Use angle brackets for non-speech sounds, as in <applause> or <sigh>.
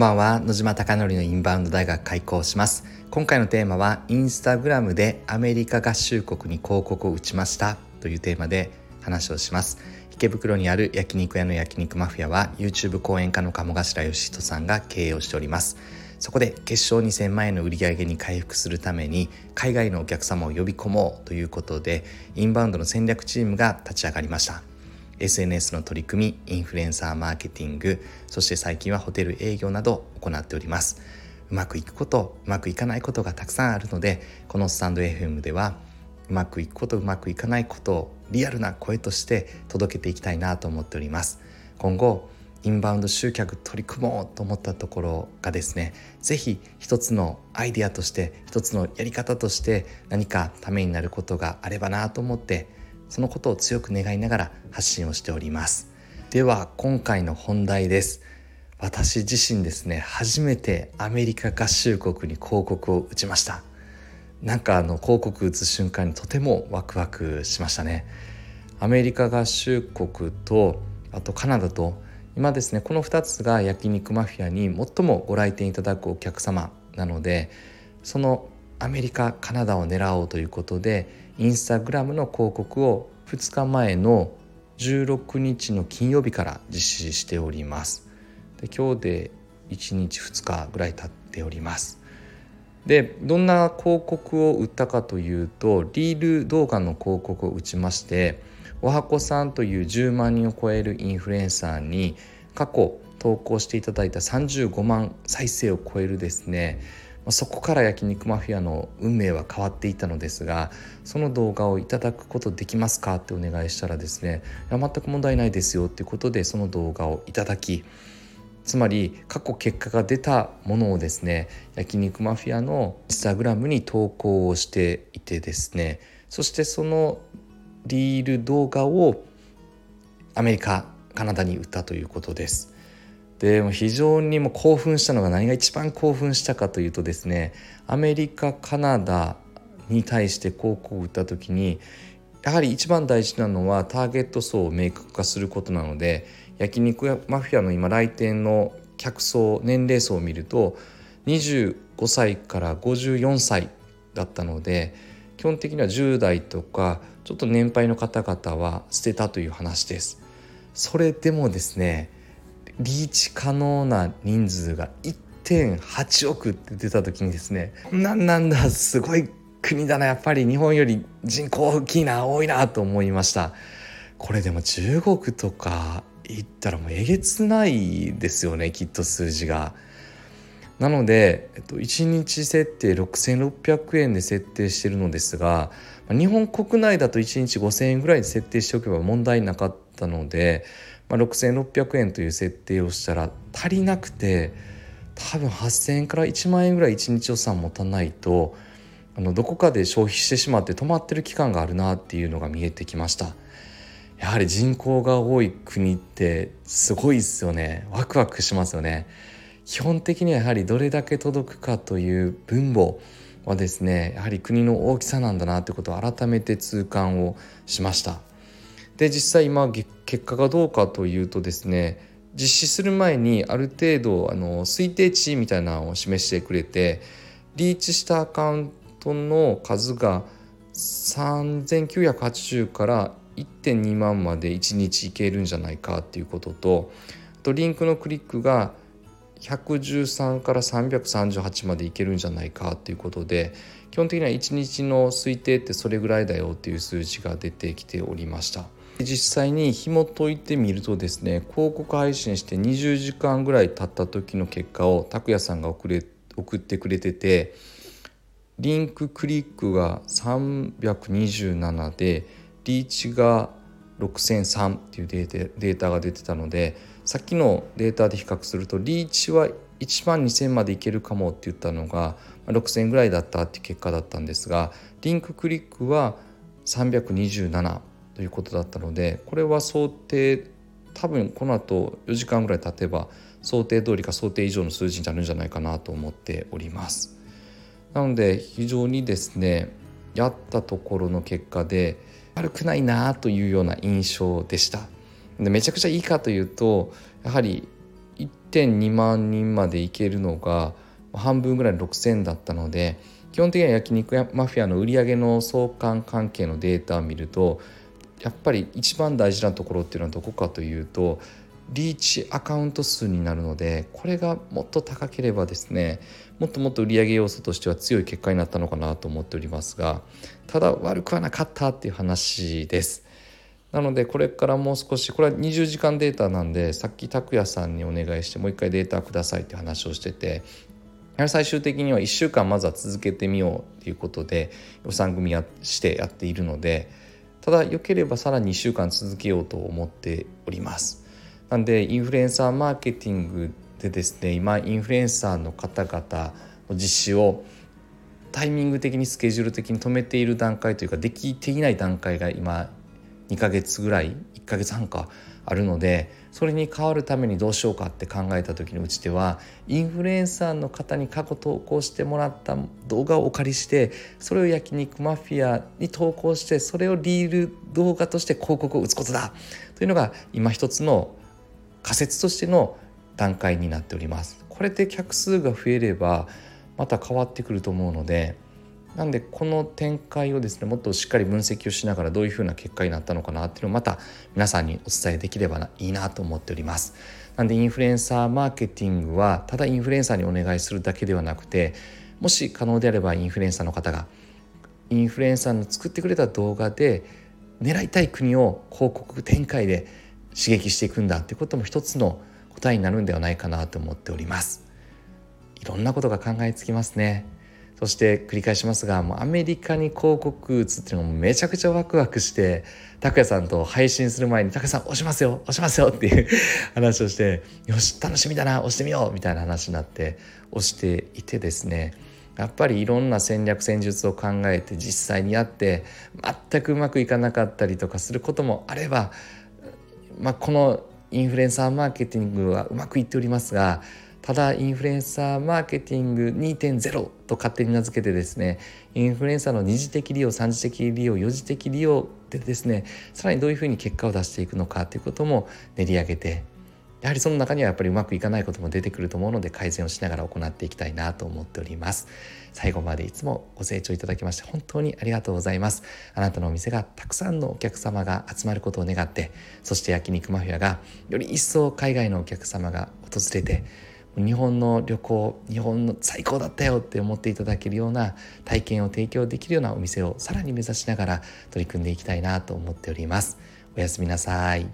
んばんは野島貴則のインバウンド大学開講します。今回のテーマはインスタグラムでアメリカ合衆国に広告を打ちましたというテーマで話をします。池袋にある焼肉屋の焼肉マフィアは YouTube 講演家の鴨頭義人さんが経営をしております。そこで決勝2000万円の売り上げに回復するために海外のお客様を呼び込もうということでインバウンドの戦略チームが立ち上がりました。SNS の取り組みインフルエンサーマーケティングそして最近はホテル営業など行っております。うまくいくことうまくいかないことがたくさんあるのでこのスタンド FM ではうまくいくことうまくいかないことをリアルな声として届けていきたいなと思っております。今後インバウンド集客取り組もうと思ったところがですね是非一つのアイデアとして一つのやり方として何かためになることがあればなと思ってそのことを強く願いながら発信をしております。では今回の本題です。私自身ですね初めてアメリカ合衆国に広告を打ちました。なんかあの広告打つ瞬間にとてもワクワクしましたね。アメリカ合衆国とあとカナダと今ですねこの2つが焼肉マフィアに最もご来店いただくお客様なのでそのアメリカカナダを狙おうということでインスタグラムの広告を2日前の16日の金曜日から実施しております。で今日で1日2日ぐらい経っております。でどんな広告を売ったかというとリール動画の広告を打ちましておはこさんという10万人を超えるインフルエンサーに過去投稿していただいた35万再生を超えるですねまそこから焼肉マフィアの運命は変わっていたのですがその動画をいただくことできますかってお願いしたらですねいや全く問題ないですよっていうことでその動画をいただきつまり過去結果が出たものをですね焼肉マフィアのインスタグラムに投稿をしていてですねそしてそのリール動画をアメリカカナダに売ったということです。でも非常にも興奮したのが何が一番興奮したかというとですねアメリカカナダに対して広告を売った時にやはり一番大事なのはターゲット層を明確化することなので焼肉やマフィアの今来店の客層年齢層を見ると25歳から54歳だったので基本的には10代とかちょっと年配の方々は捨てたという話です。それでもですねリーチ可能な人数が1.8億って出た時にですねななんだすごい国だなやっぱり日本より人口大きいな多いなと思いましたこれでも中国とか行ったらもうえげつないですよねきっと数字が。なので、えっと、1日設定6600円で設定してるのですが日本国内だと1日5000円ぐらいで設定しておけば問題なかったのでまあ、6600円という設定をしたら足りなくて多分8,000円から1万円ぐらい1日予算持たないとあのどこかで消費してしまって止まってる期間があるなっていうのが見えてきました。やはり人口が多い国ってすごいですよね。ワクワクしますよね。基本的にはやはりどれだけ届くかという分母はですねやはり国の大きさなんだなということを改めて痛感をしました。で実際今結果がどうかというとですね実施する前にある程度あの推定値みたいなのを示してくれてリーチしたアカウントの数が3980から1.2万まで1日いけるんじゃないかっていうこととあとリンクのクリックが113から338までいけるんじゃないかっていうことで基本的には1日の推定ってそれぐらいだよっていう数字が出てきておりました。実際に紐解いてみるとですね広告配信して20時間ぐらい経った時の結果を拓也さんが送れ送ってくれててリンククリックが327でリーチが6003っていうデータが出てたのでさっきのデータで比較するとリーチは1万2000までいけるかもって言ったのが6000ぐらいだったって結果だったんですがリンククリックは327ということだったのでこれは想定多分この後4時間ぐらい経てば想定通りか想定以上の数字になるんじゃないかなと思っております。なので非常にですねやったところの結果で悪くないなというような印象でした。でめちゃくちゃいいかというとやはり1.2万人までいけるのが半分ぐらい6,000だったので基本的には焼肉やマフィアの売り上げの相関関係のデータを見るとやっぱり一番大事なところっていうのはどこかというとリーチアカウント数になるのでこれがもっと高ければですねもっともっと売上要素としては強い結果になったのかなと思っておりますがただ悪くはなかったっていう話です。なのでこれからもう少しこれは20時間データなんでさっき拓也さんにお願いしてもう一回データくださいって話をしてて最終的には1週間まずは続けてみようということで予算組みやしてやっているのでただ良ければさらに1週間続けようと思っております。なんでインフルエンサーマーケティングでですね今インフルエンサーの方々の実施をタイミング的にスケジュール的に止めている段階というかできていない段階が今2ヶ月ぐらいヶ月半かあるのでそれに変わるためにどうしようかって考えた時のうちではインフルエンサーの方に過去投稿してもらった動画をお借りしてそれを焼肉マフィアに投稿してそれをリール動画として広告を打つことだというのが今一つの仮説としての段階になっております。これで客数が増えればまた変わってくると思うのでなんでこの展開をですねもっとしっかり分析をしながらどういうふうな結果になったのかなっていうのをまた皆さんにお伝えできればいいなと思っております。なんでインフルエンサーマーケティングはただインフルエンサーにお願いするだけではなくてもし可能であればインフルエンサーの方がインフルエンサーの作ってくれた動画で狙いたい国を広告展開で刺激していくんだっていうことも一つの答えになるんではないかなと思っております。いろんなことが考えつきますね。そして繰り返しますがもうアメリカに広告打つっていうのもめちゃくちゃワクワクして拓哉さんと配信する前に「拓哉さん押しますよ押しますよ」っていう <laughs> 話をして「よし楽しみだな押してみよう」みたいな話になって押していてですね。やっぱりいろんな戦略戦術を考えて実際にやって全くうまくいかなかったりとかすることもあれば、まあ、このインフルエンサーマーケティングはうまくいっておりますがただインフルエンサーマーケティング2.0と勝手に名付けてですねインフルエンサーの二次的利用三次的利用四次的利用でですねさらにどういうふうに結果を出していくのかということも練り上げてやはりその中にはやっぱりうまくいかないことも出てくると思うので改善をしながら行っていきたいなと思っております。最後までいつもご清聴いただきまして本当にありがとうございます。あなたのお店がたくさんのお客様が集まることを願ってそして焼肉マフィアがより一層海外のお客様が訪れて日本の旅行日本の最高だったよって思っていただけるような体験を提供できるようなお店をさらに目指しながら取り組んでいきたいなと思っております。おやすみなさい。